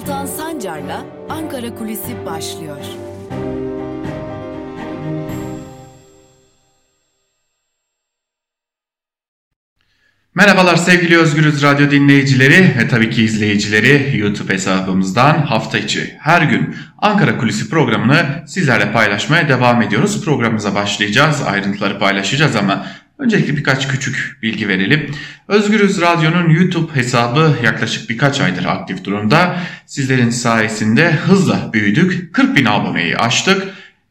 Altan Sancar'la Ankara Kulisi başlıyor. Merhabalar sevgili Özgürüz Radyo dinleyicileri ve tabii ki izleyicileri YouTube hesabımızdan hafta içi her gün Ankara Kulisi programını sizlerle paylaşmaya devam ediyoruz. Programımıza başlayacağız, ayrıntıları paylaşacağız ama öncelikle birkaç küçük bilgi verelim. Özgürüz Radyo'nun YouTube hesabı yaklaşık birkaç aydır aktif durumda. Sizlerin sayesinde hızla büyüdük, 40 bin aboneyi aştık.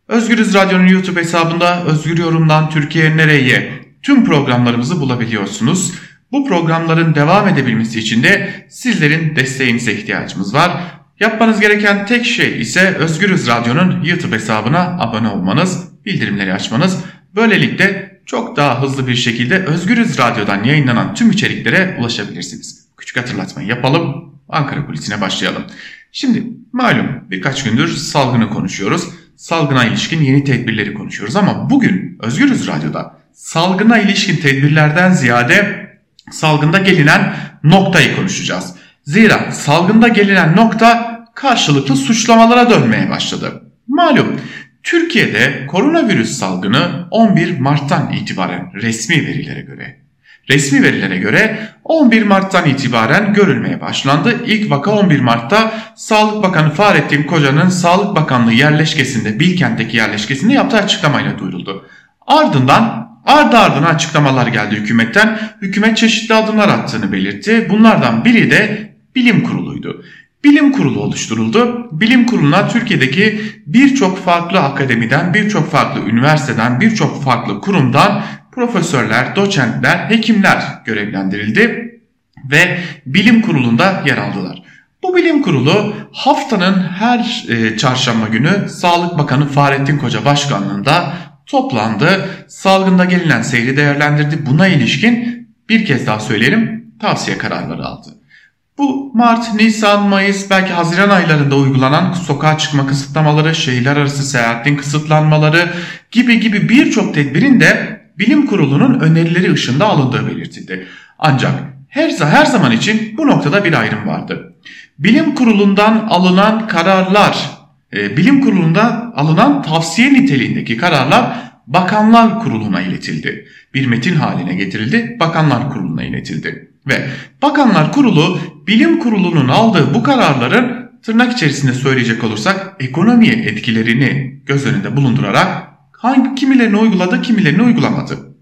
Özgürüz Radyo'nun YouTube hesabında Özgür Yorum'dan Türkiye Nereye tüm programlarımızı bulabiliyorsunuz. Bu programların devam edebilmesi için de sizlerin desteğinize ihtiyacımız var. Yapmanız gereken tek şey ise Özgürüz Radyo'nun YouTube hesabına abone olmanız, bildirimleri açmanız. Böylelikle çok daha hızlı bir şekilde Özgürüz Radyo'dan yayınlanan tüm içeriklere ulaşabilirsiniz. Küçük hatırlatmayı yapalım, Ankara Kulisi'ne başlayalım. Şimdi malum birkaç gündür salgını konuşuyoruz. Salgına ilişkin yeni tedbirleri konuşuyoruz ama bugün Özgürüz Radyo'da salgına ilişkin tedbirlerden ziyade salgında gelinen noktayı konuşacağız. Zira salgında gelinen nokta karşılıklı suçlamalara dönmeye başladı. Malum Türkiye'de koronavirüs salgını 11 Mart'tan itibaren resmi verilere göre Resmi verilere göre 11 Mart'tan itibaren görülmeye başlandı. İlk vaka 11 Mart'ta Sağlık Bakanı Fahrettin Koca'nın Sağlık Bakanlığı yerleşkesinde Bilkent'teki yerleşkesinde yaptığı açıklamayla duyuruldu. Ardından Ardı ardına açıklamalar geldi hükümetten. Hükümet çeşitli adımlar attığını belirtti. Bunlardan biri de bilim kuruluydu. Bilim kurulu oluşturuldu. Bilim kuruluna Türkiye'deki birçok farklı akademiden, birçok farklı üniversiteden, birçok farklı kurumdan profesörler, doçentler, hekimler görevlendirildi ve bilim kurulunda yer aldılar. Bu bilim kurulu haftanın her e, çarşamba günü Sağlık Bakanı Fahrettin Koca başkanlığında toplandı. Salgında gelinen seyri değerlendirdi. Buna ilişkin bir kez daha söyleyelim tavsiye kararları aldı. Bu Mart, Nisan, Mayıs belki Haziran aylarında uygulanan sokağa çıkma kısıtlamaları, şehirler arası seyahatin kısıtlanmaları gibi gibi birçok tedbirin de bilim kurulunun önerileri ışığında alındığı belirtildi. Ancak her, her zaman için bu noktada bir ayrım vardı. Bilim kurulundan alınan kararlar e, bilim kurulunda alınan tavsiye niteliğindeki kararlar Bakanlar Kurulu'na iletildi. Bir metin haline getirildi, Bakanlar Kurulu'na iletildi. Ve Bakanlar Kurulu bilim kurulunun aldığı bu kararların tırnak içerisinde söyleyecek olursak ekonomiye etkilerini göz önünde bulundurarak hangi kimilerini uyguladı kimilerini uygulamadı.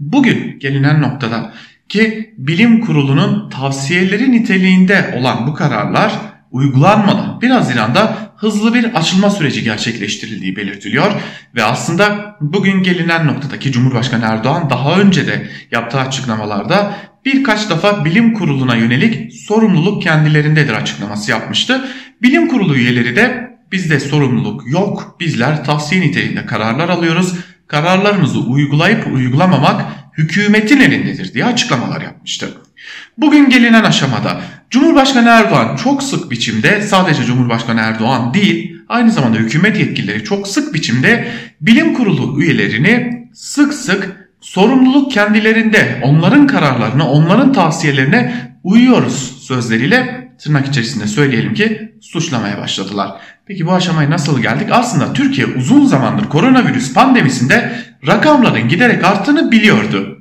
Bugün gelinen noktada ki bilim kurulunun tavsiyeleri niteliğinde olan bu kararlar uygulanmadan 1 Haziran'da hızlı bir açılma süreci gerçekleştirildiği belirtiliyor ve aslında bugün gelinen noktadaki Cumhurbaşkanı Erdoğan daha önce de yaptığı açıklamalarda birkaç defa bilim kuruluna yönelik sorumluluk kendilerindedir açıklaması yapmıştı. Bilim kurulu üyeleri de bizde sorumluluk yok bizler tavsiye niteliğinde kararlar alıyoruz kararlarımızı uygulayıp uygulamamak hükümetin elindedir diye açıklamalar yapmıştı. Bugün gelinen aşamada Cumhurbaşkanı Erdoğan çok sık biçimde sadece Cumhurbaşkanı Erdoğan değil aynı zamanda hükümet yetkilileri çok sık biçimde bilim kurulu üyelerini sık sık sorumluluk kendilerinde onların kararlarına onların tavsiyelerine uyuyoruz sözleriyle tırnak içerisinde söyleyelim ki suçlamaya başladılar. Peki bu aşamaya nasıl geldik? Aslında Türkiye uzun zamandır koronavirüs pandemisinde rakamların giderek arttığını biliyordu.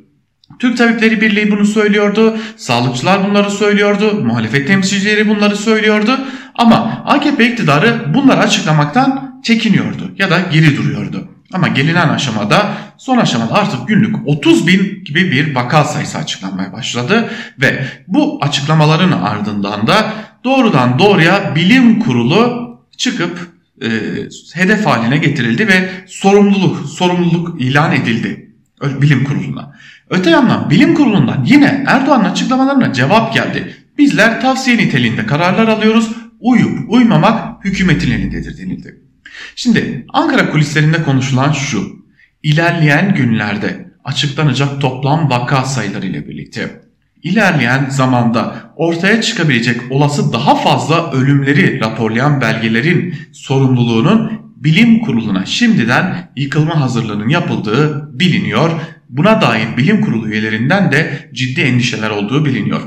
Türk Tabipleri Birliği bunu söylüyordu, sağlıkçılar bunları söylüyordu, muhalefet temsilcileri bunları söylüyordu ama AKP iktidarı bunları açıklamaktan çekiniyordu ya da geri duruyordu. Ama gelinen aşamada son aşamada artık günlük 30 bin gibi bir vaka sayısı açıklanmaya başladı ve bu açıklamaların ardından da doğrudan doğruya bilim kurulu çıkıp e, hedef haline getirildi ve sorumluluk sorumluluk ilan edildi bilim kuruluna. Öte yandan bilim kurulundan yine Erdoğan'ın açıklamalarına cevap geldi. Bizler tavsiye niteliğinde kararlar alıyoruz. Uyup uymamak hükümetin elindedir denildi. Şimdi Ankara kulislerinde konuşulan şu. İlerleyen günlerde açıklanacak toplam vaka sayıları ile birlikte ilerleyen zamanda ortaya çıkabilecek olası daha fazla ölümleri raporlayan belgelerin sorumluluğunun bilim kuruluna şimdiden yıkılma hazırlığının yapıldığı biliniyor. Buna dair bilim kurulu üyelerinden de ciddi endişeler olduğu biliniyor.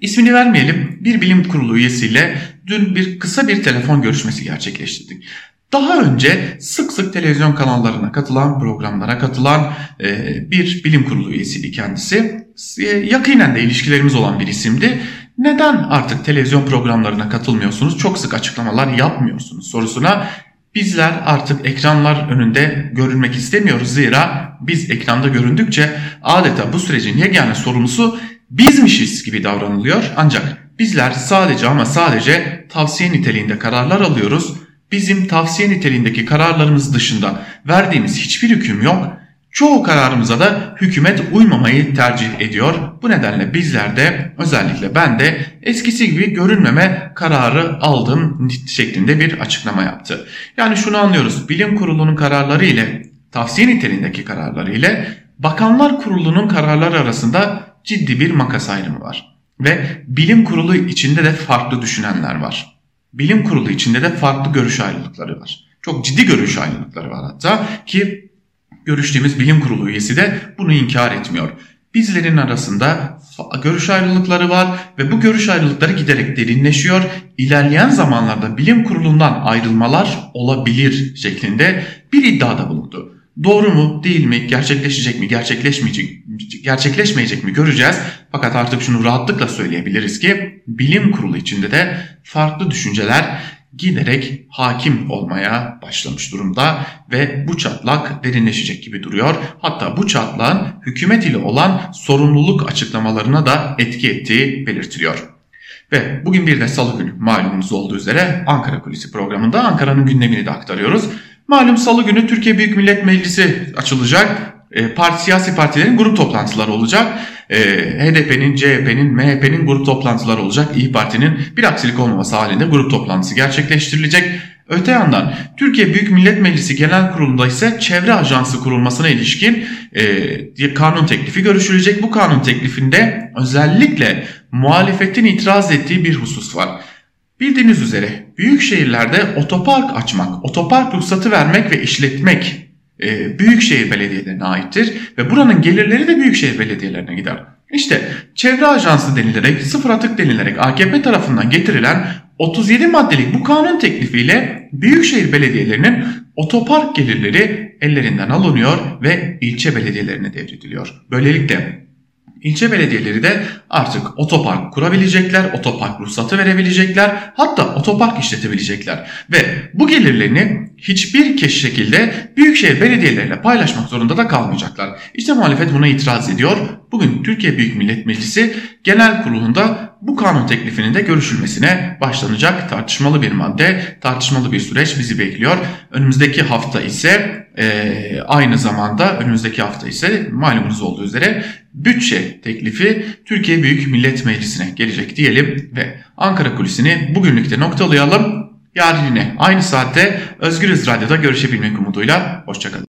İsmini vermeyelim bir bilim kurulu üyesiyle dün bir kısa bir telefon görüşmesi gerçekleştirdik. Daha önce sık sık televizyon kanallarına katılan, programlara katılan e, bir bilim kurulu üyesiydi kendisi. E, yakinen de ilişkilerimiz olan bir isimdi. Neden artık televizyon programlarına katılmıyorsunuz, çok sık açıklamalar yapmıyorsunuz sorusuna bizler artık ekranlar önünde görünmek istemiyoruz. Zira biz ekranda göründükçe adeta bu sürecin yegane sorumlusu bizmişiz gibi davranılıyor. Ancak bizler sadece ama sadece tavsiye niteliğinde kararlar alıyoruz bizim tavsiye niteliğindeki kararlarımız dışında verdiğimiz hiçbir hüküm yok. Çoğu kararımıza da hükümet uymamayı tercih ediyor. Bu nedenle bizler de özellikle ben de eskisi gibi görünmeme kararı aldım şeklinde bir açıklama yaptı. Yani şunu anlıyoruz. Bilim kurulunun kararları ile tavsiye niteliğindeki kararları ile Bakanlar Kurulu'nun kararları arasında ciddi bir makas ayrımı var. Ve bilim kurulu içinde de farklı düşünenler var bilim kurulu içinde de farklı görüş ayrılıkları var. Çok ciddi görüş ayrılıkları var hatta ki görüştüğümüz bilim kurulu üyesi de bunu inkar etmiyor. Bizlerin arasında görüş ayrılıkları var ve bu görüş ayrılıkları giderek derinleşiyor. İlerleyen zamanlarda bilim kurulundan ayrılmalar olabilir şeklinde bir iddiada bulundu. Doğru mu değil mi gerçekleşecek mi gerçekleşmeyecek, gerçekleşmeyecek mi göreceğiz. Fakat artık şunu rahatlıkla söyleyebiliriz ki bilim kurulu içinde de farklı düşünceler giderek hakim olmaya başlamış durumda ve bu çatlak derinleşecek gibi duruyor. Hatta bu çatlağın hükümet ile olan sorumluluk açıklamalarına da etki ettiği belirtiliyor. Ve bugün bir de salı günü malumunuz olduğu üzere Ankara Kulisi programında Ankara'nın gündemini de aktarıyoruz. Malum salı günü Türkiye Büyük Millet Meclisi açılacak. E, parti, siyasi partilerin grup toplantıları olacak. E, HDP'nin, CHP'nin, MHP'nin grup toplantıları olacak. İyi Parti'nin bir aksilik olmaması halinde grup toplantısı gerçekleştirilecek. Öte yandan Türkiye Büyük Millet Meclisi Genel Kurulu'nda ise çevre ajansı kurulmasına ilişkin e, kanun teklifi görüşülecek. Bu kanun teklifinde özellikle muhalefetin itiraz ettiği bir husus var. Bildiğiniz üzere büyük şehirlerde otopark açmak, otopark ruhsatı vermek ve işletmek e, büyükşehir belediyelerine aittir ve buranın gelirleri de büyükşehir belediyelerine gider. İşte çevre ajansı denilerek, sıfır atık denilerek AKP tarafından getirilen 37 maddelik bu kanun teklifiyle büyükşehir belediyelerinin otopark gelirleri ellerinden alınıyor ve ilçe belediyelerine devrediliyor. Böylelikle İlçe belediyeleri de artık otopark kurabilecekler, otopark ruhsatı verebilecekler, hatta otopark işletebilecekler. Ve bu gelirlerini hiçbir şekilde büyükşehir belediyeleriyle paylaşmak zorunda da kalmayacaklar. İşte muhalefet buna itiraz ediyor. Bugün Türkiye Büyük Millet Meclisi Genel Kurulu'nda bu kanun teklifinin de görüşülmesine başlanacak tartışmalı bir madde, tartışmalı bir süreç bizi bekliyor. Önümüzdeki hafta ise e, aynı zamanda önümüzdeki hafta ise malumunuz olduğu üzere bütçe teklifi Türkiye Büyük Millet Meclisi'ne gelecek diyelim ve Ankara kulisini bugünlükte noktalayalım. Yarın yine aynı saatte Özgürüz Radyo'da görüşebilmek umuduyla. Hoşçakalın.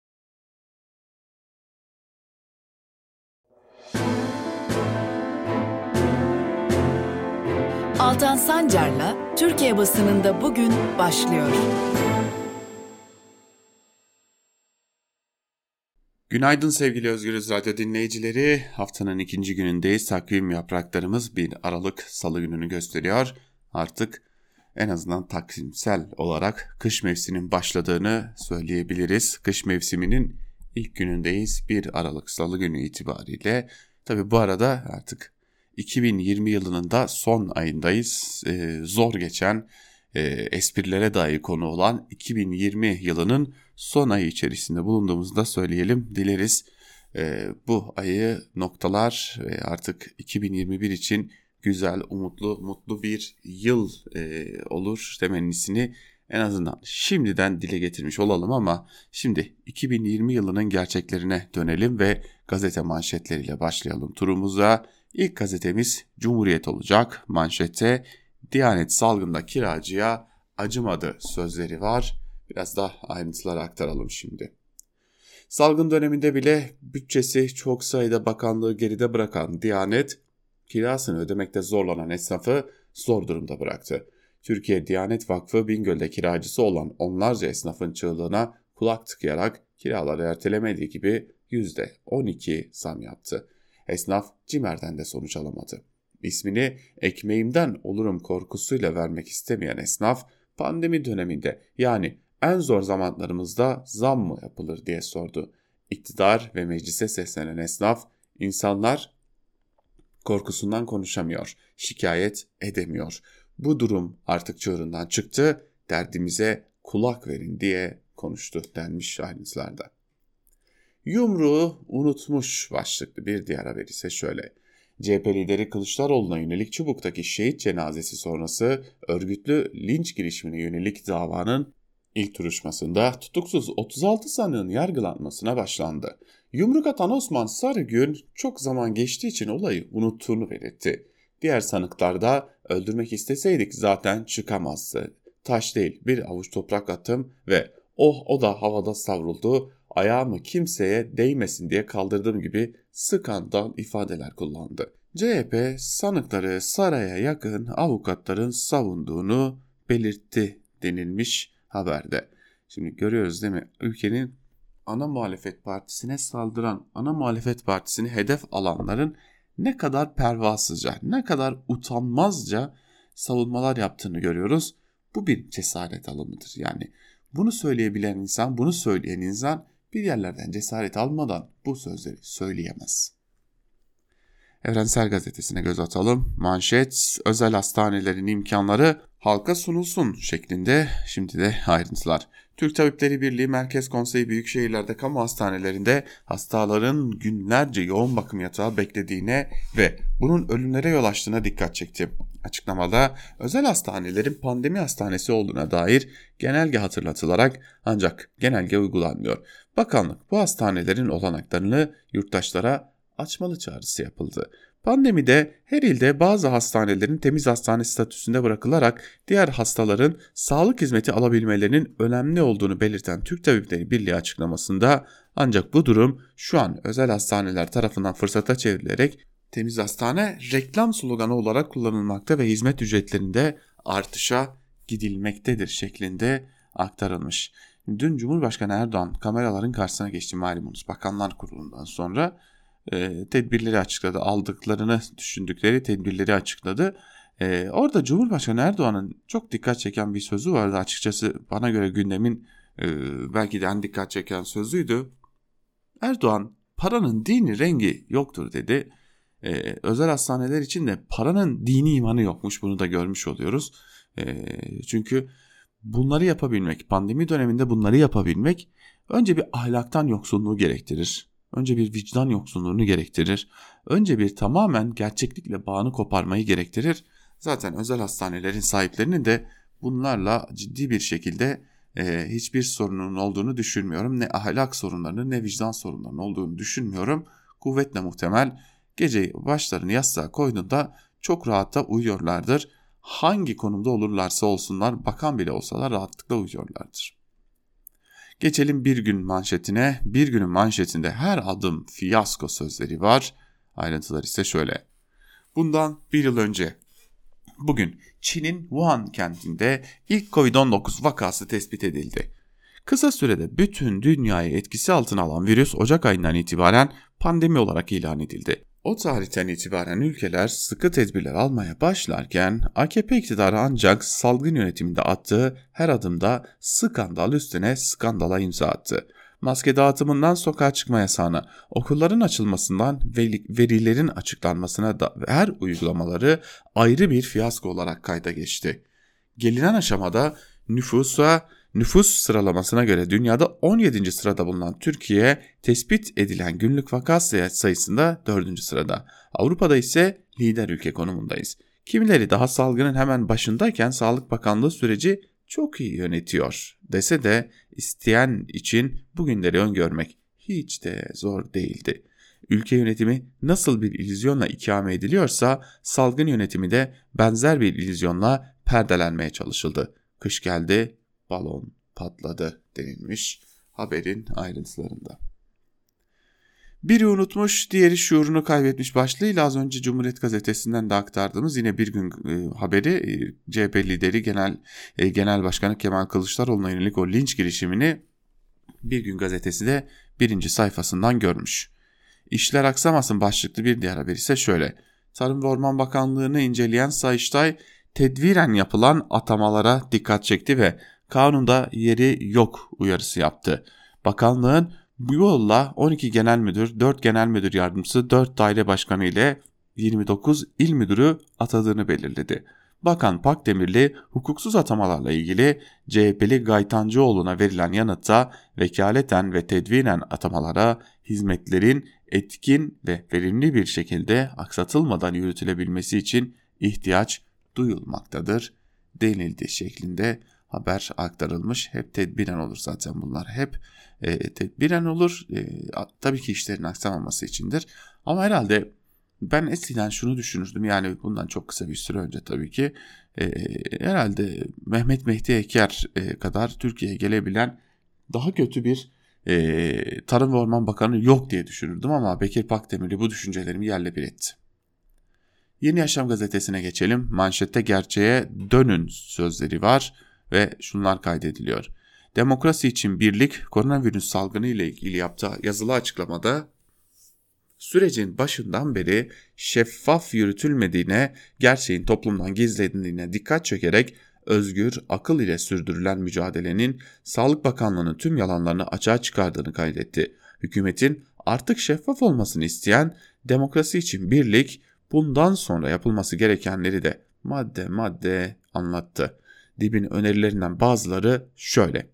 Altan Sancar'la Türkiye basınında bugün başlıyor. Günaydın sevgili Özgürüz Radyo dinleyicileri. Haftanın ikinci günündeyiz. Takvim yapraklarımız bir Aralık Salı gününü gösteriyor. Artık en azından taksimsel olarak kış mevsiminin başladığını söyleyebiliriz. Kış mevsiminin ilk günündeyiz. Bir Aralık Salı günü itibariyle. Tabi bu arada artık 2020 yılının da son ayındayız. Ee, zor geçen e, esprilere dair konu olan 2020 yılının son ayı içerisinde bulunduğumuzda söyleyelim dileriz. E, bu ayı noktalar ve artık 2021 için güzel, umutlu, mutlu bir yıl e, olur temennisini en azından şimdiden dile getirmiş olalım ama şimdi 2020 yılının gerçeklerine dönelim ve gazete manşetleriyle başlayalım turumuza. İlk gazetemiz Cumhuriyet olacak. Manşette Diyanet salgında kiracıya acımadı sözleri var. Biraz daha ayrıntıları aktaralım şimdi. Salgın döneminde bile bütçesi çok sayıda bakanlığı geride bırakan Diyanet, kirasını ödemekte zorlanan esnafı zor durumda bıraktı. Türkiye Diyanet Vakfı Bingöl'de kiracısı olan onlarca esnafın çığlığına kulak tıkayarak kiraları ertelemediği gibi %12 zam yaptı. Esnaf Cimer'den de sonuç alamadı. İsmini ekmeğimden olurum korkusuyla vermek istemeyen esnaf pandemi döneminde yani en zor zamanlarımızda zam mı yapılır diye sordu. İktidar ve meclise seslenen esnaf insanlar korkusundan konuşamıyor, şikayet edemiyor. Bu durum artık çığırından çıktı, derdimize kulak verin diye konuştu denmiş ayrıntılarda. Yumruğu unutmuş başlıklı bir diğer haber ise şöyle. CHP lideri Kılıçdaroğlu'na yönelik Çubuk'taki şehit cenazesi sonrası örgütlü linç girişimine yönelik davanın ilk duruşmasında tutuksuz 36 sanığın yargılanmasına başlandı. Yumruk atan Osman Sarıgün çok zaman geçtiği için olayı unuttuğunu belirtti. Diğer sanıklar da öldürmek isteseydik zaten çıkamazdı. Taş değil bir avuç toprak attım ve oh o da havada savruldu ayağımı kimseye değmesin diye kaldırdığım gibi skandal ifadeler kullandı. CHP sanıkları saraya yakın avukatların savunduğunu belirtti denilmiş haberde. Şimdi görüyoruz değil mi? Ülkenin ana muhalefet partisine saldıran, ana muhalefet partisini hedef alanların ne kadar pervasızca, ne kadar utanmazca savunmalar yaptığını görüyoruz. Bu bir cesaret alımıdır. Yani bunu söyleyebilen insan, bunu söyleyen insan bir yerlerden cesaret almadan bu sözleri söyleyemez. Evrensel Gazetesi'ne göz atalım. Manşet, özel hastanelerin imkanları halka sunulsun şeklinde şimdi de ayrıntılar. Türk Tabipleri Birliği Merkez Konseyi büyük şehirlerde kamu hastanelerinde hastaların günlerce yoğun bakım yatağı beklediğine ve bunun ölümlere yol açtığına dikkat çekti. Açıklamada özel hastanelerin pandemi hastanesi olduğuna dair genelge hatırlatılarak ancak genelge uygulanmıyor. Bakanlık bu hastanelerin olanaklarını yurttaşlara açmalı çağrısı yapıldı. Pandemide her ilde bazı hastanelerin temiz hastane statüsünde bırakılarak diğer hastaların sağlık hizmeti alabilmelerinin önemli olduğunu belirten Türk Tabipleri Birliği açıklamasında ancak bu durum şu an özel hastaneler tarafından fırsata çevrilerek temiz hastane reklam sloganı olarak kullanılmakta ve hizmet ücretlerinde artışa gidilmektedir şeklinde aktarılmış. Dün Cumhurbaşkanı Erdoğan kameraların karşısına geçti malumunuz Bakanlar Kurulu'ndan sonra e, tedbirleri açıkladı. Aldıklarını düşündükleri tedbirleri açıkladı. E, orada Cumhurbaşkanı Erdoğan'ın çok dikkat çeken bir sözü vardı. Açıkçası bana göre gündemin e, belki de en dikkat çeken sözüydü. Erdoğan paranın dini rengi yoktur dedi. E, özel hastaneler için de paranın dini imanı yokmuş bunu da görmüş oluyoruz. E, çünkü bunları yapabilmek, pandemi döneminde bunları yapabilmek önce bir ahlaktan yoksunluğu gerektirir. Önce bir vicdan yoksunluğunu gerektirir. Önce bir tamamen gerçeklikle bağını koparmayı gerektirir. Zaten özel hastanelerin sahiplerinin de bunlarla ciddi bir şekilde e, hiçbir sorunun olduğunu düşünmüyorum. Ne ahlak sorunlarının ne vicdan sorunlarının olduğunu düşünmüyorum. Kuvvetle muhtemel gece başlarını yastığa koyduğunda çok rahatta uyuyorlardır. Hangi konumda olurlarsa olsunlar bakan bile olsalar rahatlıkla uyuyorlardır. Geçelim bir gün manşetine. Bir günün manşetinde her adım fiyasko sözleri var. Ayrıntılar ise şöyle. Bundan bir yıl önce bugün Çin'in Wuhan kentinde ilk Covid-19 vakası tespit edildi. Kısa sürede bütün dünyayı etkisi altına alan virüs Ocak ayından itibaren pandemi olarak ilan edildi. O tarihten itibaren ülkeler sıkı tedbirler almaya başlarken AKP iktidarı ancak salgın yönetiminde attığı her adımda skandal üstüne skandala imza attı. Maske dağıtımından sokağa çıkma yasağına, okulların açılmasından verilerin açıklanmasına da her uygulamaları ayrı bir fiyasko olarak kayda geçti. Gelinen aşamada nüfusa Nüfus sıralamasına göre dünyada 17. sırada bulunan Türkiye tespit edilen günlük vaka sayısında 4. sırada. Avrupa'da ise lider ülke konumundayız. Kimileri daha salgının hemen başındayken Sağlık Bakanlığı süreci çok iyi yönetiyor dese de isteyen için bugünleri öngörmek hiç de zor değildi. Ülke yönetimi nasıl bir illüzyonla ikame ediliyorsa salgın yönetimi de benzer bir illüzyonla perdelenmeye çalışıldı. Kış geldi, balon patladı denilmiş haberin ayrıntılarında. Biri unutmuş, diğeri şuurunu kaybetmiş başlığıyla az önce Cumhuriyet Gazetesi'nden de aktardığımız yine bir gün e, haberi e, CHP lideri Genel e, Genel Başkanı Kemal Kılıçdaroğlu'na yönelik o linç girişimini Bir Gün Gazetesi de birinci sayfasından görmüş. İşler aksamasın başlıklı bir diğer haber ise şöyle. Tarım ve Orman Bakanlığı'nı inceleyen Sayıştay tedviren yapılan atamalara dikkat çekti ve kanunda yeri yok uyarısı yaptı. Bakanlığın bu yolla 12 genel müdür, 4 genel müdür yardımcısı, 4 daire başkanı ile 29 il müdürü atadığını belirledi. Bakan Pakdemirli hukuksuz atamalarla ilgili CHP'li Gaytancıoğlu'na verilen yanıtta vekaleten ve tedvinen atamalara hizmetlerin etkin ve verimli bir şekilde aksatılmadan yürütülebilmesi için ihtiyaç duyulmaktadır denildi şeklinde haber aktarılmış. Hep tedbiren olur zaten bunlar hep e, tedbiren olur. E, tabii ki işlerin aksamaması içindir. Ama herhalde ben eskiden şunu düşünürdüm yani bundan çok kısa bir süre önce tabii ki e, herhalde Mehmet Mehdi Eker e, kadar Türkiye'ye gelebilen daha kötü bir e, Tarım ve Orman Bakanı yok diye düşünürdüm ama Bekir Pakdemirli bu düşüncelerimi yerle bir etti. Yeni Yaşam gazetesine geçelim. Manşette gerçeğe dönün sözleri var ve şunlar kaydediliyor. Demokrasi için Birlik koronavirüs salgını ile ilgili yaptığı yazılı açıklamada sürecin başından beri şeffaf yürütülmediğine, gerçeğin toplumdan gizlendiğine dikkat çekerek özgür, akıl ile sürdürülen mücadelenin Sağlık Bakanlığı'nın tüm yalanlarını açığa çıkardığını kaydetti. Hükümetin artık şeffaf olmasını isteyen demokrasi için birlik bundan sonra yapılması gerekenleri de madde madde anlattı. Dibin önerilerinden bazıları şöyle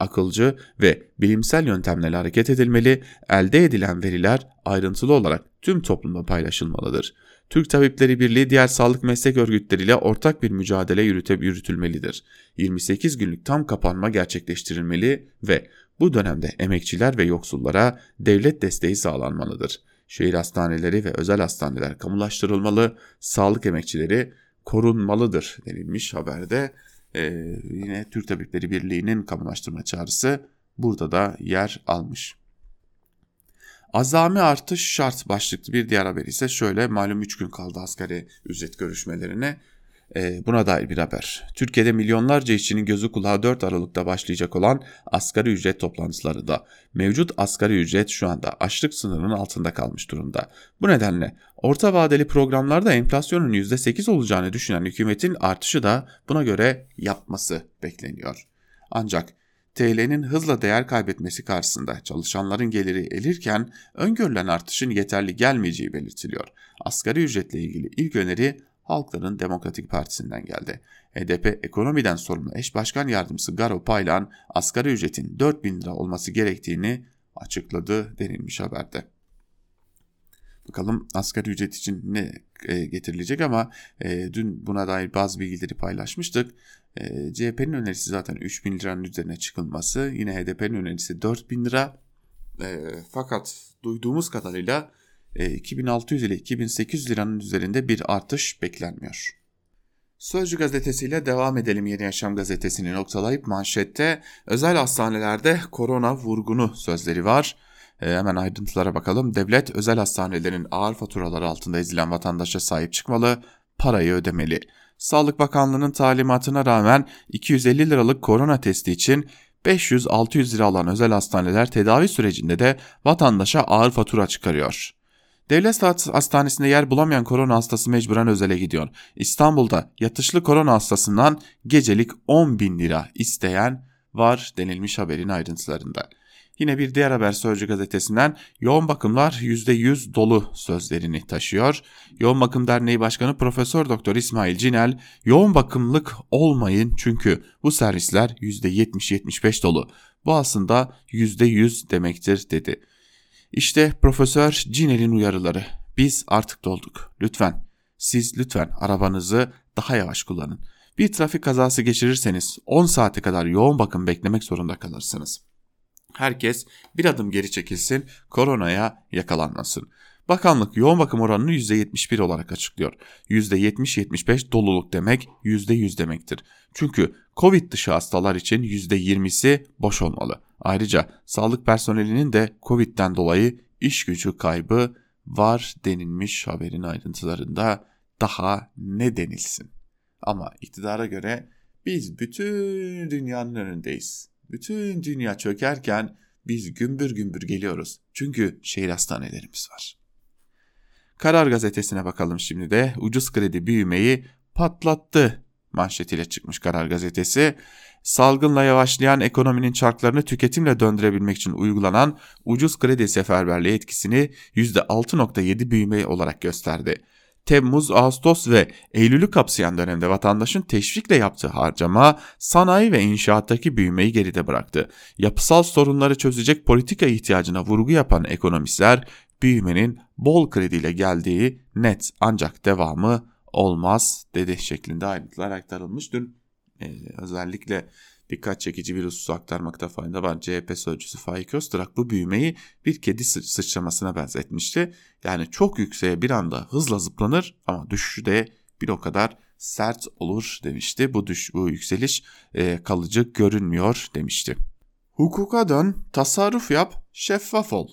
akılcı ve bilimsel yöntemlerle hareket edilmeli, elde edilen veriler ayrıntılı olarak tüm toplumda paylaşılmalıdır. Türk Tabipleri Birliği diğer sağlık meslek örgütleriyle ortak bir mücadele yürüte, yürütülmelidir. 28 günlük tam kapanma gerçekleştirilmeli ve bu dönemde emekçiler ve yoksullara devlet desteği sağlanmalıdır. Şehir hastaneleri ve özel hastaneler kamulaştırılmalı, sağlık emekçileri korunmalıdır denilmiş haberde e, yine Türk Tabipleri Birliği'nin kamulaştırma çağrısı burada da yer almış. Azami artış şart başlıklı bir diğer haber ise şöyle malum 3 gün kaldı asgari ücret görüşmelerine. Ee, buna dair bir haber. Türkiye'de milyonlarca işçinin gözü kulağı 4 Aralık'ta başlayacak olan asgari ücret toplantıları da mevcut asgari ücret şu anda açlık sınırının altında kalmış durumda. Bu nedenle orta vadeli programlarda enflasyonun %8 olacağını düşünen hükümetin artışı da buna göre yapması bekleniyor. Ancak TL'nin hızla değer kaybetmesi karşısında çalışanların geliri elirken öngörülen artışın yeterli gelmeyeceği belirtiliyor. Asgari ücretle ilgili ilk öneri Halkların Demokratik Partisi'nden geldi. HDP ekonomiden sorumlu eş başkan yardımcısı Garo Paylan asgari ücretin 4 bin lira olması gerektiğini açıkladı denilmiş haberde. Bakalım asgari ücret için ne e, getirilecek ama e, dün buna dair bazı bilgileri paylaşmıştık. E, CHP'nin önerisi zaten 3 bin liranın üzerine çıkılması. Yine HDP'nin önerisi 4 bin lira. E, fakat duyduğumuz kadarıyla 2600 e, ile 2800 liranın üzerinde bir artış beklenmiyor. Sözcü gazetesiyle devam edelim Yeni Yaşam gazetesini noktalayıp manşette özel hastanelerde korona vurgunu sözleri var. E, hemen ayrıntılara bakalım. Devlet özel hastanelerin ağır faturaları altında ezilen vatandaşa sahip çıkmalı, parayı ödemeli. Sağlık Bakanlığı'nın talimatına rağmen 250 liralık korona testi için 500-600 lira alan özel hastaneler tedavi sürecinde de vatandaşa ağır fatura çıkarıyor. Devlet hastanesinde yer bulamayan korona hastası mecburen özele gidiyor. İstanbul'da yatışlı korona hastasından gecelik 10 bin lira isteyen var denilmiş haberin ayrıntılarında. Yine bir diğer haber Sözcü gazetesinden yoğun bakımlar %100 dolu sözlerini taşıyor. Yoğun Bakım Derneği Başkanı Profesör Doktor İsmail Cinel yoğun bakımlık olmayın çünkü bu servisler %70-75 dolu. Bu aslında %100 demektir dedi. İşte Profesör Cinel'in uyarıları. Biz artık dolduk. Lütfen, siz lütfen arabanızı daha yavaş kullanın. Bir trafik kazası geçirirseniz 10 saate kadar yoğun bakım beklemek zorunda kalırsınız. Herkes bir adım geri çekilsin, koronaya yakalanmasın. Bakanlık yoğun bakım oranını %71 olarak açıklıyor. %70-75 doluluk demek %100 demektir. Çünkü Covid dışı hastalar için %20'si boş olmalı. Ayrıca sağlık personelinin de Covid'den dolayı iş gücü kaybı var denilmiş haberin ayrıntılarında daha ne denilsin. Ama iktidara göre biz bütün dünyanın önündeyiz. Bütün dünya çökerken biz gümbür gümbür geliyoruz. Çünkü şehir hastanelerimiz var. Karar gazetesine bakalım şimdi de ucuz kredi büyümeyi patlattı manşetiyle çıkmış Karar gazetesi. Salgınla yavaşlayan ekonominin çarklarını tüketimle döndürebilmek için uygulanan ucuz kredi seferberliği etkisini %6.7 büyüme olarak gösterdi. Temmuz, Ağustos ve Eylül'ü kapsayan dönemde vatandaşın teşvikle yaptığı harcama sanayi ve inşaattaki büyümeyi geride bıraktı. Yapısal sorunları çözecek politika ihtiyacına vurgu yapan ekonomistler büyümenin bol krediyle geldiği net ancak devamı olmaz dedi şeklinde ayrıntılar aktarılmış. Dün e, özellikle dikkat çekici bir hususu aktarmakta fayda var. CHP sözcüsü Faik Öztürk bu büyümeyi bir kedi sıçramasına benzetmişti. Yani çok yükseğe bir anda hızla zıplanır ama düşüşü de bir o kadar sert olur demişti. Bu düş bu yükseliş e, kalıcı görünmüyor demişti. Hukuka dön, tasarruf yap, şeffaf ol.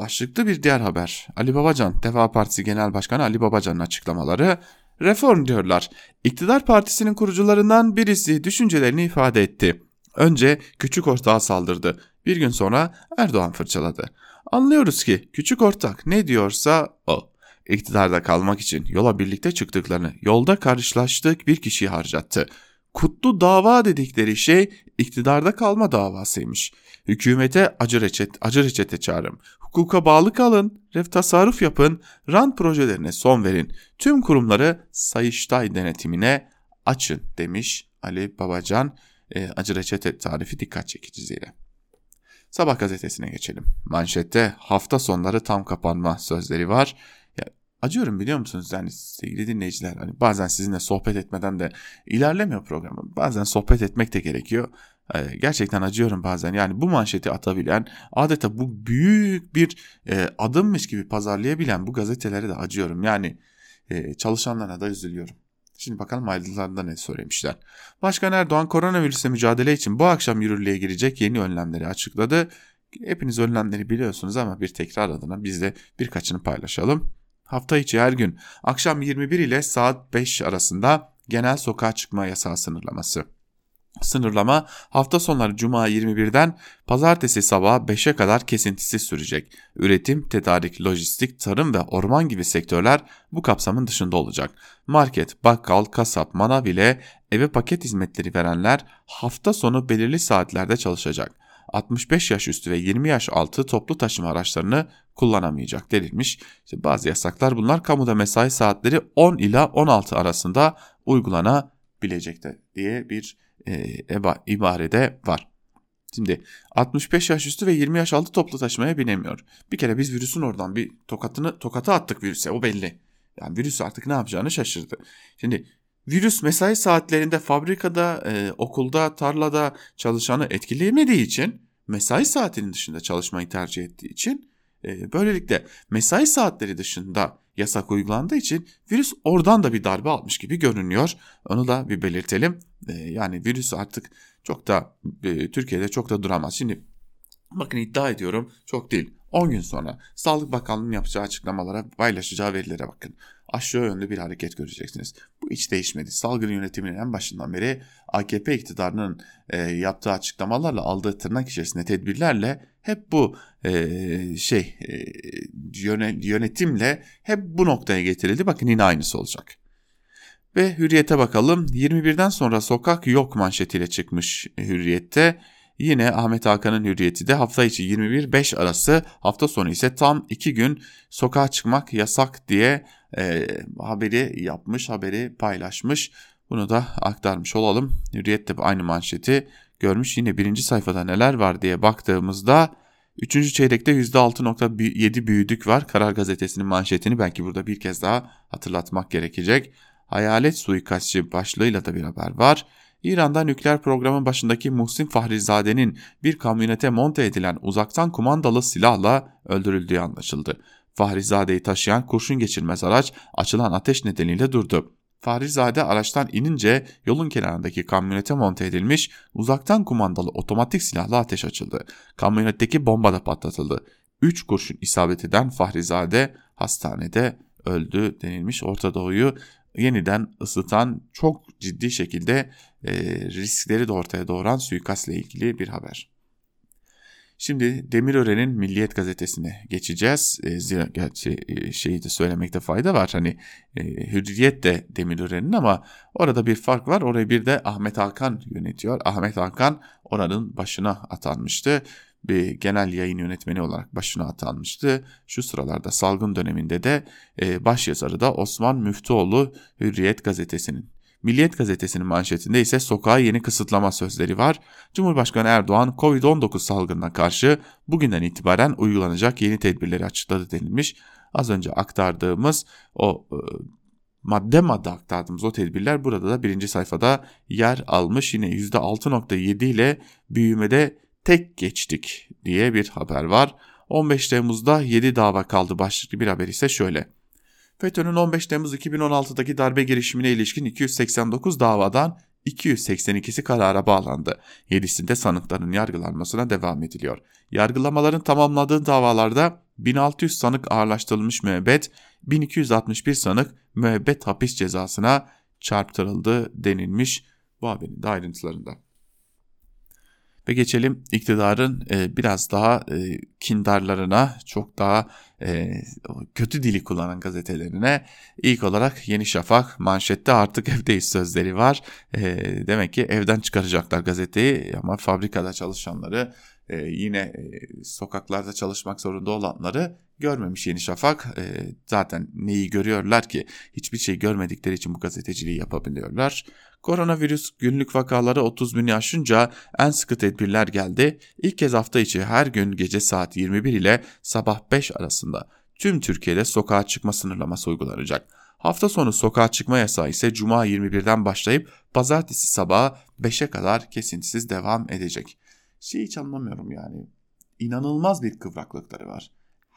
Başlıklı bir diğer haber. Ali Babacan, Deva Partisi Genel Başkanı Ali Babacan'ın açıklamaları reform diyorlar. İktidar partisinin kurucularından birisi düşüncelerini ifade etti. Önce küçük ortağa saldırdı. Bir gün sonra Erdoğan fırçaladı. Anlıyoruz ki küçük ortak ne diyorsa o. İktidarda kalmak için yola birlikte çıktıklarını yolda karşılaştık bir kişiyi harcattı. Kutlu dava dedikleri şey iktidarda kalma davasıymış. Hükümete acı reçet, acı reçete çağrım. Hukuka bağlı kalın, ref tasarruf yapın, rant projelerine son verin. Tüm kurumları Sayıştay denetimine açın demiş Ali Babacan. E, acı reçete tarifi dikkat çekicisiyle. Sabah gazetesine geçelim. Manşette hafta sonları tam kapanma sözleri var. Ya, acıyorum biliyor musunuz yani sevgili dinleyiciler hani bazen sizinle sohbet etmeden de ilerlemiyor program. Bazen sohbet etmek de gerekiyor. Ee, gerçekten acıyorum bazen. Yani bu manşeti atabilen, adeta bu büyük bir e, adımmış gibi pazarlayabilen bu gazetelere de acıyorum. Yani e, çalışanlara da üzülüyorum. Şimdi bakalım ayrıntılarında ne söylemişler. Başkan Erdoğan koronavirüsle mücadele için bu akşam yürürlüğe girecek yeni önlemleri açıkladı. Hepiniz önlemleri biliyorsunuz ama bir tekrar adına biz de birkaçını paylaşalım. Hafta içi her gün akşam 21 ile saat 5 arasında genel sokağa çıkma yasağı sınırlaması. Sınırlama hafta sonları Cuma 21'den pazartesi sabah 5'e kadar kesintisiz sürecek. Üretim, tedarik, lojistik, tarım ve orman gibi sektörler bu kapsamın dışında olacak. Market, bakkal, kasap, manav ile eve paket hizmetleri verenler hafta sonu belirli saatlerde çalışacak. 65 yaş üstü ve 20 yaş altı toplu taşıma araçlarını kullanamayacak denilmiş. İşte bazı yasaklar bunlar kamuda mesai saatleri 10 ila 16 arasında uygulanabilecektir diye bir e, ibarede var. Şimdi 65 yaş üstü ve 20 yaş altı toplu taşımaya binemiyor. Bir kere biz virüsün oradan bir tokatını tokata attık virüse o belli. Yani virüs artık ne yapacağını şaşırdı. Şimdi virüs mesai saatlerinde fabrikada, e, okulda, tarlada çalışanı etkileyemediği için mesai saatinin dışında çalışmayı tercih ettiği için böylelikle mesai saatleri dışında yasak uygulandığı için virüs oradan da bir darbe almış gibi görünüyor. Onu da bir belirtelim. E, yani virüs artık çok da e, Türkiye'de çok da duramaz. Şimdi bakın iddia ediyorum çok değil. 10 gün sonra Sağlık Bakanlığı'nın yapacağı açıklamalara paylaşacağı verilere bakın. Aşağı yönlü bir hareket göreceksiniz. Bu hiç değişmedi. Salgın yönetiminin en başından beri AKP iktidarının e, yaptığı açıklamalarla aldığı tırnak içerisinde tedbirlerle hep bu e, şey e, yönetimle hep bu noktaya getirildi. Bakın yine aynısı olacak. Ve Hürriyet'e bakalım. 21'den sonra sokak yok manşetiyle çıkmış Hürriyet'te. Yine Ahmet Hakan'ın hürriyeti de hafta içi 21-5 arası hafta sonu ise tam 2 gün sokağa çıkmak yasak diye e, haberi yapmış, haberi paylaşmış. Bunu da aktarmış olalım. Hürriyet de aynı manşeti görmüş. Yine birinci sayfada neler var diye baktığımızda 3. çeyrekte %6.7 büyüdük var. Karar gazetesinin manşetini belki burada bir kez daha hatırlatmak gerekecek. Hayalet suikastçı başlığıyla da bir haber var. İran'da nükleer programın başındaki Muhsin Fahrizade'nin bir kamyonete monte edilen uzaktan kumandalı silahla öldürüldüğü anlaşıldı. Fahrizade'yi taşıyan kurşun geçirmez araç açılan ateş nedeniyle durdu. Fahrizade araçtan inince yolun kenarındaki kamyonete monte edilmiş uzaktan kumandalı otomatik silahla ateş açıldı. Kamyonetteki bomba da patlatıldı. 3 kurşun isabet eden Fahrizade hastanede öldü denilmiş. Orta Doğu'yu yeniden ısıtan çok ciddi şekilde e, riskleri de ortaya doğuran suikastla ilgili bir haber. Şimdi Demirören'in Milliyet gazetesine geçeceğiz. E, zira gerçi e, şeyi de söylemekte fayda var. Hani e, Hürriyet de Demirören'in ama orada bir fark var. Orayı bir de Ahmet Hakan yönetiyor. Ahmet Hakan oranın başına atanmıştı. Bir genel yayın yönetmeni olarak başına atanmıştı. Şu sıralarda salgın döneminde de e, başyazarı da Osman Müftüoğlu Hürriyet gazetesinin. Milliyet gazetesinin manşetinde ise sokağa yeni kısıtlama sözleri var. Cumhurbaşkanı Erdoğan Covid-19 salgınına karşı bugünden itibaren uygulanacak yeni tedbirleri açıkladı denilmiş. Az önce aktardığımız o e, madde madde aktardığımız o tedbirler burada da birinci sayfada yer almış. Yine %6.7 ile büyümede tek geçtik diye bir haber var. 15 Temmuz'da 7 dava kaldı başlıklı bir haber ise şöyle. FETÖ'nün 15 Temmuz 2016'daki darbe girişimine ilişkin 289 davadan 282'si karara bağlandı. 7'sinde sanıkların yargılanmasına devam ediliyor. Yargılamaların tamamladığı davalarda 1600 sanık ağırlaştırılmış müebbet, 1261 sanık müebbet hapis cezasına çarptırıldı denilmiş bu haberin de ayrıntılarında. Ve geçelim iktidarın e, biraz daha e, kindarlarına, çok daha e, kötü dili kullanan gazetelerine. İlk olarak Yeni Şafak manşette artık evdeyiz sözleri var. E, demek ki evden çıkaracaklar gazeteyi ama fabrikada çalışanları e, yine e, sokaklarda çalışmak zorunda olanları görmemiş Yeni Şafak. E, zaten neyi görüyorlar ki? Hiçbir şey görmedikleri için bu gazeteciliği yapabiliyorlar. Koronavirüs günlük vakaları 30 bini aşınca en sıkı tedbirler geldi. İlk kez hafta içi her gün gece saat 21 ile sabah 5 arasında tüm Türkiye'de sokağa çıkma sınırlaması uygulanacak. Hafta sonu sokağa çıkma yasağı ise Cuma 21'den başlayıp Pazartesi sabahı 5'e kadar kesintisiz devam edecek. Şey hiç anlamıyorum yani. İnanılmaz bir kıvraklıkları var.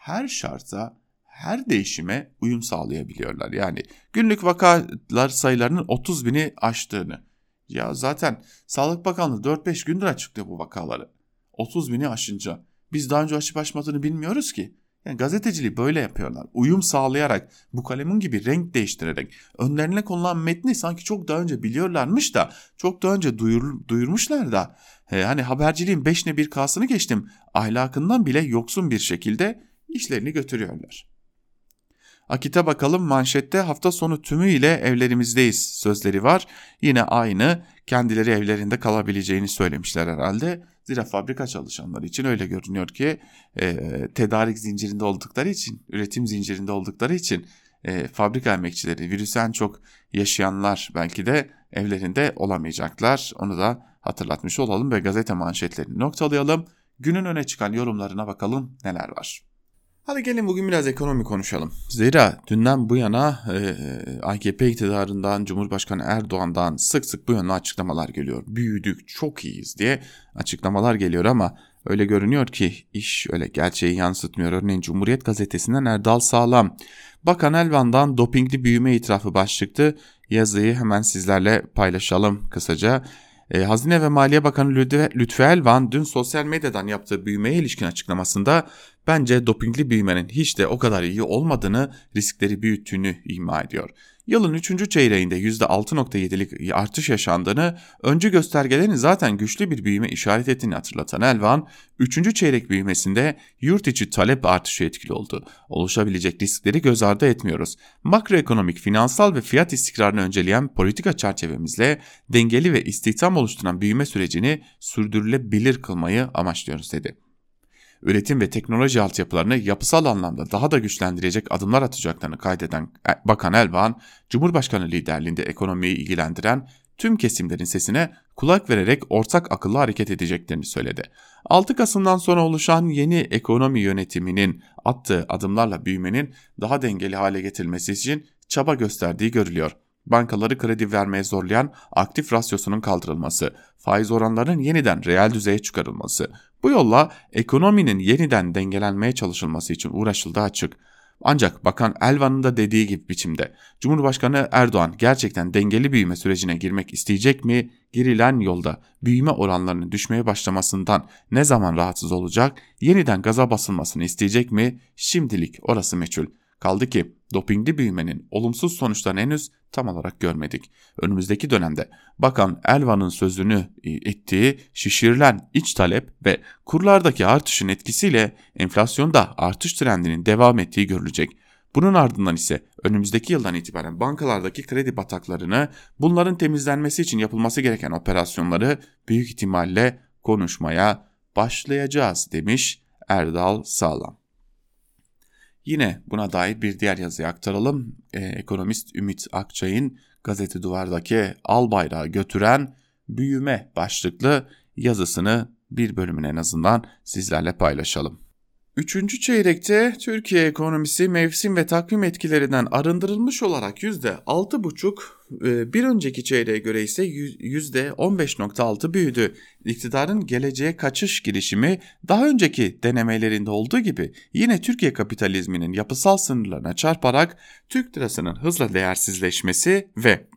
Her şarta her değişime uyum sağlayabiliyorlar. Yani günlük vakalar sayılarının 30 bini aştığını. Ya zaten Sağlık Bakanlığı 4-5 gündür açıklıyor bu vakaları. 30 bini aşınca. Biz daha önce aşıp aşmadığını bilmiyoruz ki. Yani gazeteciliği böyle yapıyorlar. Uyum sağlayarak, bu kalemin gibi renk değiştirerek, önlerine konulan metni sanki çok daha önce biliyorlarmış da, çok daha önce duyur, duyurmuşlar da. He, hani haberciliğin beşine bir kasını geçtim, ahlakından bile yoksun bir şekilde işlerini götürüyorlar. Akit'e bakalım manşette hafta sonu tümüyle evlerimizdeyiz sözleri var. Yine aynı kendileri evlerinde kalabileceğini söylemişler herhalde. Zira fabrika çalışanları için öyle görünüyor ki e, tedarik zincirinde oldukları için, üretim zincirinde oldukları için e, fabrika emekçileri, virüsü en çok yaşayanlar belki de evlerinde olamayacaklar. Onu da hatırlatmış olalım ve gazete manşetlerini noktalayalım. Günün öne çıkan yorumlarına bakalım neler var. Hadi gelin bugün biraz ekonomi konuşalım. Zira dünden bu yana e, AKP iktidarından, Cumhurbaşkanı Erdoğan'dan sık sık bu yönde açıklamalar geliyor. Büyüdük, çok iyiyiz diye açıklamalar geliyor ama öyle görünüyor ki iş öyle gerçeği yansıtmıyor. Örneğin Cumhuriyet Gazetesi'nden Erdal Sağlam. Bakan Elvan'dan dopingli büyüme itirafı başlıktı. Yazıyı hemen sizlerle paylaşalım kısaca. E, Hazine ve Maliye Bakanı Lütfü Elvan dün sosyal medyadan yaptığı büyümeye ilişkin açıklamasında bence dopingli büyümenin hiç de o kadar iyi olmadığını, riskleri büyüttüğünü ima ediyor. Yılın 3. çeyreğinde %6.7'lik artış yaşandığını, öncü göstergelerin zaten güçlü bir büyüme işaret ettiğini hatırlatan Elvan, 3. çeyrek büyümesinde yurt içi talep artışı etkili oldu. Oluşabilecek riskleri göz ardı etmiyoruz. Makroekonomik, finansal ve fiyat istikrarını önceleyen politika çerçevemizle dengeli ve istihdam oluşturan büyüme sürecini sürdürülebilir kılmayı amaçlıyoruz dedi üretim ve teknoloji altyapılarını yapısal anlamda daha da güçlendirecek adımlar atacaklarını kaydeden Bakan Elvan, Cumhurbaşkanı liderliğinde ekonomiyi ilgilendiren tüm kesimlerin sesine kulak vererek ortak akıllı hareket edeceklerini söyledi. 6 Kasım'dan sonra oluşan yeni ekonomi yönetiminin attığı adımlarla büyümenin daha dengeli hale getirilmesi için çaba gösterdiği görülüyor bankaları kredi vermeye zorlayan aktif rasyosunun kaldırılması, faiz oranlarının yeniden reel düzeye çıkarılması, bu yolla ekonominin yeniden dengelenmeye çalışılması için uğraşıldığı açık. Ancak Bakan Elvan'ın da dediği gibi biçimde Cumhurbaşkanı Erdoğan gerçekten dengeli büyüme sürecine girmek isteyecek mi? Girilen yolda büyüme oranlarının düşmeye başlamasından ne zaman rahatsız olacak? Yeniden gaza basılmasını isteyecek mi? Şimdilik orası meçhul. Kaldı ki dopingli büyümenin olumsuz sonuçlarını henüz tam olarak görmedik. Önümüzdeki dönemde Bakan Elvan'ın sözünü ettiği şişirilen iç talep ve kurlardaki artışın etkisiyle enflasyonda artış trendinin devam ettiği görülecek. Bunun ardından ise önümüzdeki yıldan itibaren bankalardaki kredi bataklarını bunların temizlenmesi için yapılması gereken operasyonları büyük ihtimalle konuşmaya başlayacağız demiş Erdal Sağlam. Yine buna dair bir diğer yazıyı aktaralım. Ee, ekonomist Ümit Akçay'ın gazete duvardaki al bayrağı götüren büyüme başlıklı yazısını bir bölümün en azından sizlerle paylaşalım. Üçüncü çeyrekte Türkiye ekonomisi mevsim ve takvim etkilerinden arındırılmış olarak %6,5 e, bir önceki çeyreğe göre ise %15,6 büyüdü. İktidarın geleceğe kaçış girişimi daha önceki denemelerinde olduğu gibi yine Türkiye kapitalizminin yapısal sınırlarına çarparak Türk lirasının hızla değersizleşmesi ve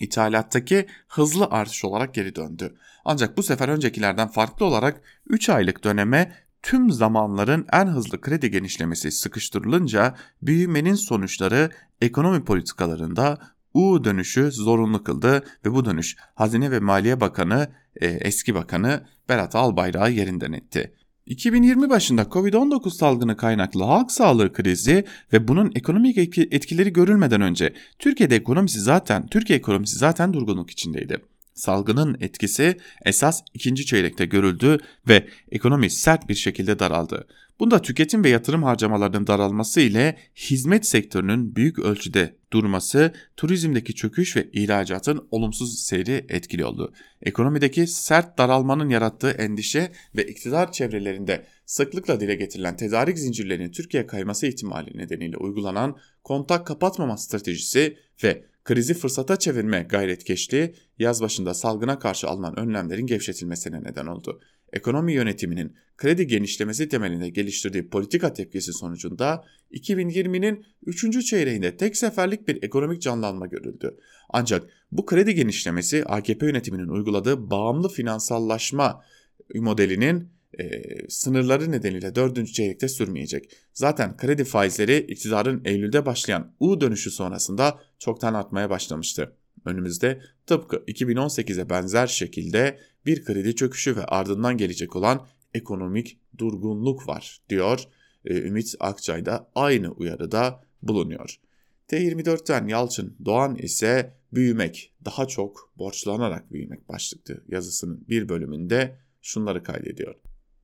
ithalattaki hızlı artış olarak geri döndü. Ancak bu sefer öncekilerden farklı olarak 3 aylık döneme tüm zamanların en hızlı kredi genişlemesi sıkıştırılınca büyümenin sonuçları ekonomi politikalarında U dönüşü zorunlu kıldı ve bu dönüş Hazine ve Maliye Bakanı e, eski bakanı Berat Albayrak'ı yerinden etti. 2020 başında Covid-19 salgını kaynaklı halk sağlığı krizi ve bunun ekonomik etkileri görülmeden önce Türkiye'de ekonomisi zaten Türkiye ekonomisi zaten durgunluk içindeydi. Salgının etkisi esas ikinci çeyrekte görüldü ve ekonomi sert bir şekilde daraldı. Bunda tüketim ve yatırım harcamalarının daralması ile hizmet sektörünün büyük ölçüde durması, turizmdeki çöküş ve ihracatın olumsuz seyri etkili oldu. Ekonomideki sert daralmanın yarattığı endişe ve iktidar çevrelerinde sıklıkla dile getirilen tedarik zincirlerinin Türkiye kayması ihtimali nedeniyle uygulanan kontak kapatmama stratejisi ve krizi fırsata çevirme gayretkeşliği yaz başında salgına karşı alınan önlemlerin gevşetilmesine neden oldu. Ekonomi yönetiminin kredi genişlemesi temelinde geliştirdiği politika tepkisi sonucunda 2020'nin 3. çeyreğinde tek seferlik bir ekonomik canlanma görüldü. Ancak bu kredi genişlemesi AKP yönetiminin uyguladığı bağımlı finansallaşma modelinin e, sınırları nedeniyle 4. çeyrekte sürmeyecek. Zaten kredi faizleri iktidarın Eylül'de başlayan U dönüşü sonrasında çoktan artmaya başlamıştı. Önümüzde tıpkı 2018'e benzer şekilde bir kredi çöküşü ve ardından gelecek olan ekonomik durgunluk var diyor e, Ümit Akçay da aynı uyarıda bulunuyor. T24'ten Yalçın Doğan ise büyümek, daha çok borçlanarak büyümek başlıklı yazısının bir bölümünde şunları kaydediyor.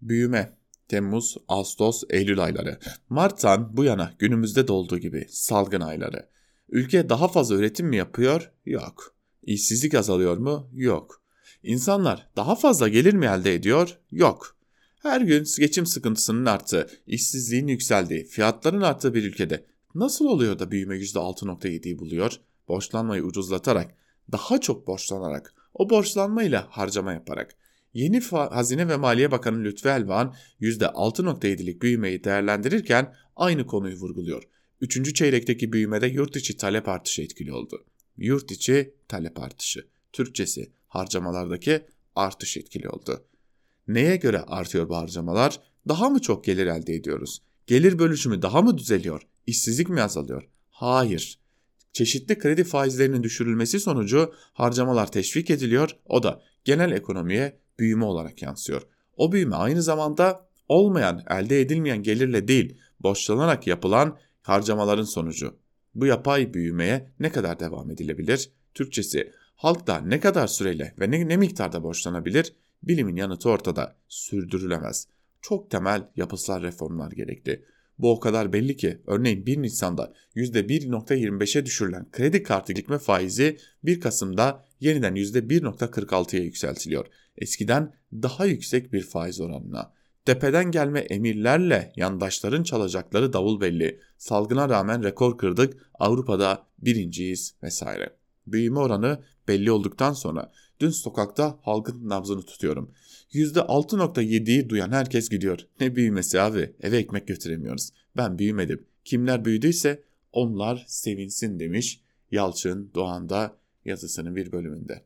Büyüme Temmuz, Ağustos, Eylül ayları. Mart'tan bu yana günümüzde de olduğu gibi salgın ayları. Ülke daha fazla üretim mi yapıyor? Yok. İşsizlik azalıyor mu? Yok. İnsanlar daha fazla gelir mi elde ediyor? Yok. Her gün geçim sıkıntısının arttığı, işsizliğin yükseldiği, fiyatların arttığı bir ülkede nasıl oluyor da büyüme %6.7'yi buluyor? Borçlanmayı ucuzlatarak, daha çok borçlanarak, o borçlanmayla harcama yaparak. Yeni Hazine ve Maliye Bakanı Lütfü Elvan %6.7'lik büyümeyi değerlendirirken aynı konuyu vurguluyor. Üçüncü çeyrekteki büyümede yurt içi talep artışı etkili oldu. Yurt içi talep artışı. Türkçesi harcamalardaki artış etkili oldu. Neye göre artıyor bu harcamalar? Daha mı çok gelir elde ediyoruz? Gelir bölüşümü daha mı düzeliyor? İşsizlik mi azalıyor? Hayır. Çeşitli kredi faizlerinin düşürülmesi sonucu harcamalar teşvik ediliyor. O da genel ekonomiye büyüme olarak yansıyor. O büyüme aynı zamanda olmayan, elde edilmeyen gelirle değil, borçlanarak yapılan harcamaların sonucu. Bu yapay büyümeye ne kadar devam edilebilir? Türkçesi halk da ne kadar süreyle ve ne, ne miktarda borçlanabilir? Bilimin yanıtı ortada. Sürdürülemez. Çok temel yapısal reformlar gerekli. Bu o kadar belli ki örneğin 1 Nisan'da %1.25'e düşürülen kredi kartı gitme faizi 1 Kasım'da yeniden %1.46'ya yükseltiliyor. Eskiden daha yüksek bir faiz oranına. Tepeden gelme emirlerle yandaşların çalacakları davul belli. Salgına rağmen rekor kırdık, Avrupa'da birinciyiz vesaire. Büyüme oranı belli olduktan sonra dün sokakta halkın nabzını tutuyorum. %6.7'yi duyan herkes gidiyor. Ne büyümesi abi eve ekmek götüremiyoruz. Ben büyümedim. Kimler büyüdüyse onlar sevinsin demiş Yalçın Doğan'da yazısının bir bölümünde.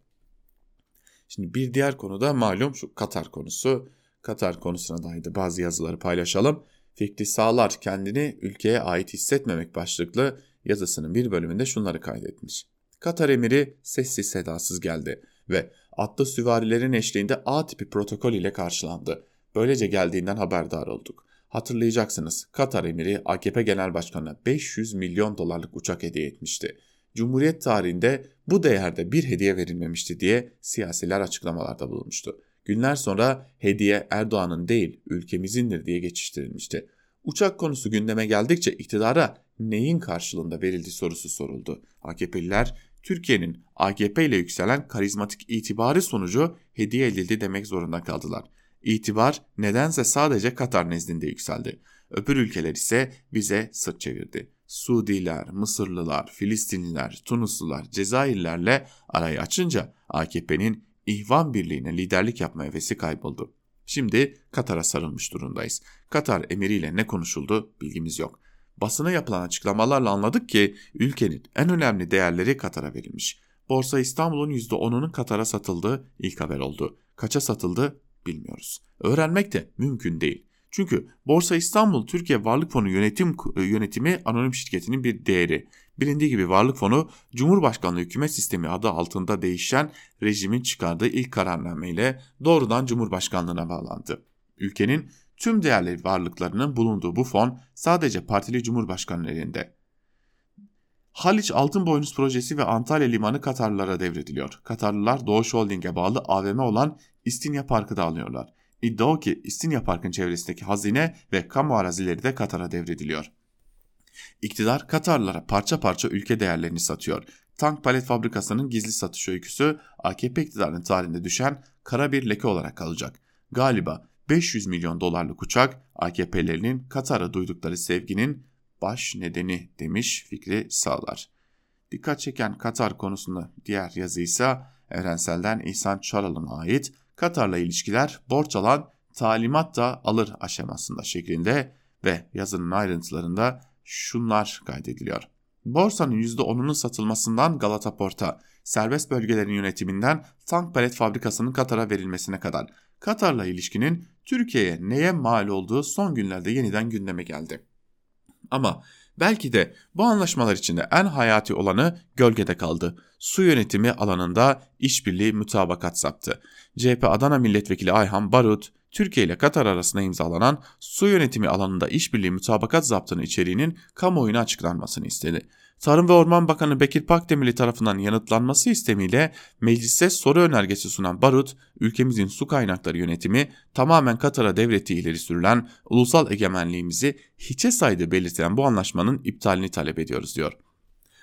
Şimdi bir diğer konu da malum şu Katar konusu. Katar konusuna dair de bazı yazıları paylaşalım. Fikri Sağlar kendini ülkeye ait hissetmemek başlıklı yazısının bir bölümünde şunları kaydetmiş. Katar emiri sessiz sedasız geldi ve atlı süvarilerin eşliğinde A tipi protokol ile karşılandı. Böylece geldiğinden haberdar olduk. Hatırlayacaksınız Katar emiri AKP Genel Başkanı'na 500 milyon dolarlık uçak hediye etmişti. Cumhuriyet tarihinde bu değerde bir hediye verilmemişti diye siyasiler açıklamalarda bulunmuştu. Günler sonra hediye Erdoğan'ın değil ülkemizindir diye geçiştirilmişti. Uçak konusu gündeme geldikçe iktidara neyin karşılığında verildi sorusu soruldu. AKP'liler Türkiye'nin AKP ile yükselen karizmatik itibarı sonucu hediye edildi demek zorunda kaldılar. İtibar nedense sadece Katar nezdinde yükseldi. Öbür ülkeler ise bize sırt çevirdi. Suudiler, Mısırlılar, Filistinliler, Tunuslular, Cezayirlerle arayı açınca AKP'nin ihvan birliğine liderlik yapma hevesi kayboldu. Şimdi Katar'a sarılmış durumdayız. Katar emiriyle ne konuşuldu bilgimiz yok. Basına yapılan açıklamalarla anladık ki ülkenin en önemli değerleri Katar'a verilmiş. Borsa İstanbul'un %10'unun Katar'a satıldığı ilk haber oldu. Kaça satıldı bilmiyoruz. Öğrenmek de mümkün değil. Çünkü Borsa İstanbul Türkiye Varlık Fonu Yönetim Yönetimi Anonim Şirketi'nin bir değeri. Bilindiği gibi Varlık Fonu Cumhurbaşkanlığı Hükümet Sistemi adı altında değişen rejimin çıkardığı ilk kararnameyle doğrudan Cumhurbaşkanlığına bağlandı. Ülkenin tüm değerli varlıklarının bulunduğu bu fon sadece partili Cumhurbaşkanı elinde. Haliç Altın Boynuz Projesi ve Antalya Limanı Katarlılara devrediliyor. Katarlılar Doğuş Holding'e bağlı AVM olan İstinye Parkı da alıyorlar. İddia o ki İstinye çevresindeki hazine ve kamu arazileri de Katar'a devrediliyor. İktidar Katarlılara parça parça ülke değerlerini satıyor. Tank palet fabrikasının gizli satış öyküsü AKP iktidarının tarihinde düşen kara bir leke olarak kalacak. Galiba 500 milyon dolarlık uçak AKP'lerinin Katar'a duydukları sevginin baş nedeni demiş Fikri Sağlar. Dikkat çeken Katar konusunda diğer yazı ise Evrensel'den İhsan Çaral'ın ait Katar'la ilişkiler borç alan talimat da alır aşamasında şeklinde ve yazının ayrıntılarında şunlar kaydediliyor. Borsanın %10'unun satılmasından Galata Port'a, serbest bölgelerin yönetiminden tank palet fabrikasının Katar'a verilmesine kadar Katar'la ilişkinin Türkiye'ye neye mal olduğu son günlerde yeniden gündeme geldi. Ama belki de bu anlaşmalar içinde en hayati olanı gölgede kaldı. Su yönetimi alanında işbirliği mütabakat saptı. CHP Adana Milletvekili Ayhan Barut, Türkiye ile Katar arasında imzalanan su yönetimi alanında işbirliği mütabakat zaptının içeriğinin kamuoyuna açıklanmasını istedi. Tarım ve Orman Bakanı Bekir Pakdemirli tarafından yanıtlanması istemiyle meclise soru önergesi sunan Barut, ülkemizin su kaynakları yönetimi tamamen Katar'a devrettiği ileri sürülen ulusal egemenliğimizi hiçe saydığı belirtilen bu anlaşmanın iptalini talep ediyoruz diyor.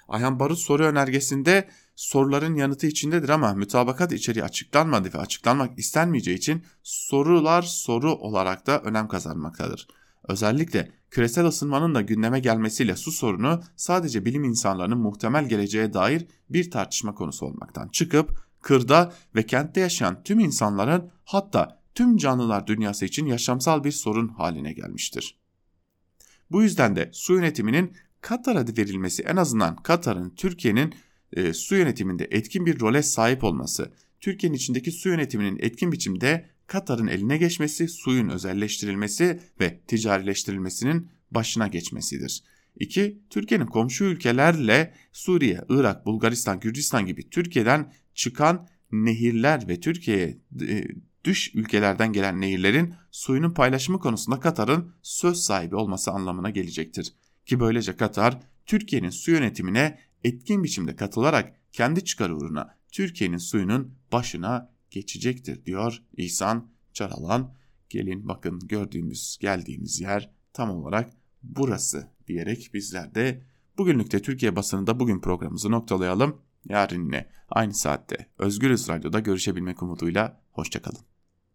Ayhan Barut soru önergesinde soruların yanıtı içindedir ama mütabakat içeriği açıklanmadı ve açıklanmak istenmeyeceği için sorular soru olarak da önem kazanmaktadır. Özellikle küresel ısınmanın da gündeme gelmesiyle su sorunu sadece bilim insanlarının muhtemel geleceğe dair bir tartışma konusu olmaktan çıkıp kırda ve kentte yaşayan tüm insanların hatta tüm canlılar dünyası için yaşamsal bir sorun haline gelmiştir. Bu yüzden de su yönetiminin Katar'a verilmesi en azından Katar'ın Türkiye'nin e, su yönetiminde etkin bir role sahip olması, Türkiye'nin içindeki su yönetiminin etkin biçimde Katar'ın eline geçmesi, suyun özelleştirilmesi ve ticarileştirilmesinin başına geçmesidir. 2. Türkiye'nin komşu ülkelerle Suriye, Irak, Bulgaristan, Gürcistan gibi Türkiye'den çıkan nehirler ve Türkiye'ye e, dış ülkelerden gelen nehirlerin suyunun paylaşımı konusunda Katar'ın söz sahibi olması anlamına gelecektir. Ki böylece Katar Türkiye'nin su yönetimine etkin biçimde katılarak kendi çıkarı uğruna Türkiye'nin suyunun başına geçecektir diyor İhsan Çaralan. Gelin bakın gördüğümüz geldiğimiz yer tam olarak burası diyerek bizler de bugünlükte Türkiye basınında bugün programımızı noktalayalım. Yarın yine aynı saatte Özgürüz Radyo'da görüşebilmek umuduyla hoşçakalın.